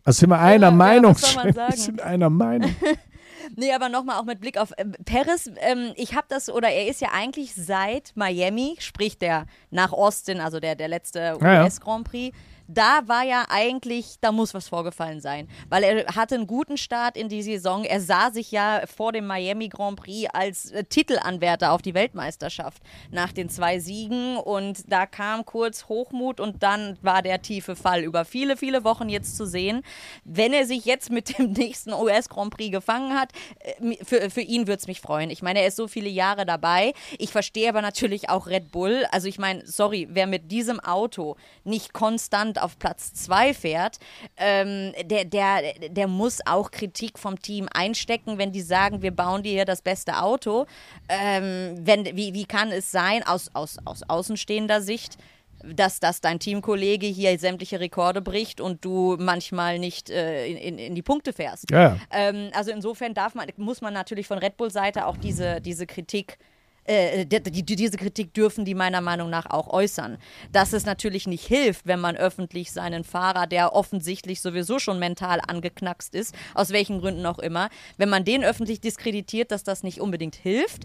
Also sind wir einer ja, Meinung. Ja, sind einer Meinung. Nee, aber nochmal auch mit Blick auf äh, Paris. Ähm, ich habe das, oder er ist ja eigentlich seit Miami, sprich der nach Austin, also der, der letzte US-Grand Prix, da war ja eigentlich, da muss was vorgefallen sein, weil er hatte einen guten Start in die Saison. Er sah sich ja vor dem Miami Grand Prix als äh, Titelanwärter auf die Weltmeisterschaft nach den zwei Siegen und da kam kurz Hochmut und dann war der tiefe Fall über viele, viele Wochen jetzt zu sehen. Wenn er sich jetzt mit dem nächsten US Grand Prix gefangen hat, äh, für, für ihn würde es mich freuen. Ich meine, er ist so viele Jahre dabei. Ich verstehe aber natürlich auch Red Bull. Also ich meine, sorry, wer mit diesem Auto nicht konstant auf Platz 2 fährt, ähm, der, der, der muss auch Kritik vom Team einstecken, wenn die sagen, wir bauen dir hier das beste Auto. Ähm, wenn, wie, wie kann es sein, aus, aus, aus außenstehender Sicht, dass, dass dein Teamkollege hier sämtliche Rekorde bricht und du manchmal nicht äh, in, in, die Punkte fährst. Ja. Ähm, also insofern darf man, muss man natürlich von Red Bull-Seite auch diese, diese Kritik äh, die, die, diese Kritik dürfen die meiner Meinung nach auch äußern. Dass es natürlich nicht hilft, wenn man öffentlich seinen Fahrer, der offensichtlich sowieso schon mental angeknackst ist, aus welchen Gründen auch immer, wenn man den öffentlich diskreditiert, dass das nicht unbedingt hilft.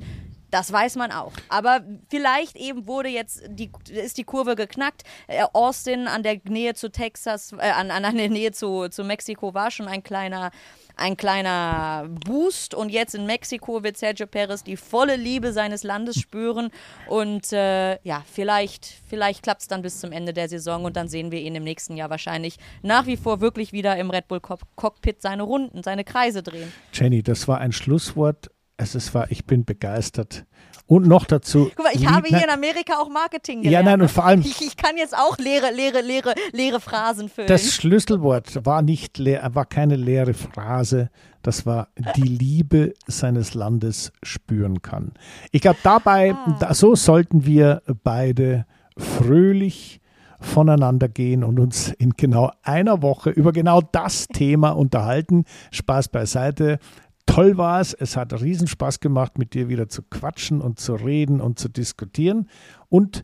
Das weiß man auch. Aber vielleicht eben wurde jetzt die, ist die Kurve geknackt. Äh, Austin an der Nähe zu Texas, äh, an, an der Nähe zu, zu Mexiko war schon ein kleiner ein kleiner Boost und jetzt in Mexiko wird Sergio Perez die volle Liebe seines Landes spüren und äh, ja, vielleicht, vielleicht klappt es dann bis zum Ende der Saison und dann sehen wir ihn im nächsten Jahr wahrscheinlich nach wie vor wirklich wieder im Red Bull Cockpit seine Runden, seine Kreise drehen. Jenny, das war ein Schlusswort. Es war, ich bin begeistert. Und noch dazu. Guck mal, ich habe hier in Amerika auch Marketing gelernt. Ja, nein, und vor allem. Ich, ich, kann jetzt auch leere, leere, leere, leere Phrasen füllen. Das Schlüsselwort war nicht leer, war keine leere Phrase. Das war die Liebe seines Landes spüren kann. Ich glaube, dabei, ah. da, so sollten wir beide fröhlich voneinander gehen und uns in genau einer Woche über genau das Thema unterhalten. Spaß beiseite toll war es. Es hat riesen Spaß gemacht, mit dir wieder zu quatschen und zu reden und zu diskutieren. Und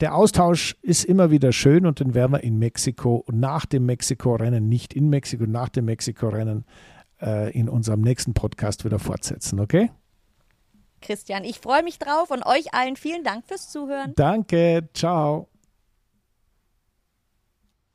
der Austausch ist immer wieder schön und den werden wir in Mexiko und nach dem Mexiko-Rennen, nicht in Mexiko, nach dem Mexiko-Rennen äh, in unserem nächsten Podcast wieder fortsetzen, okay? Christian, ich freue mich drauf und euch allen vielen Dank fürs Zuhören. Danke, ciao.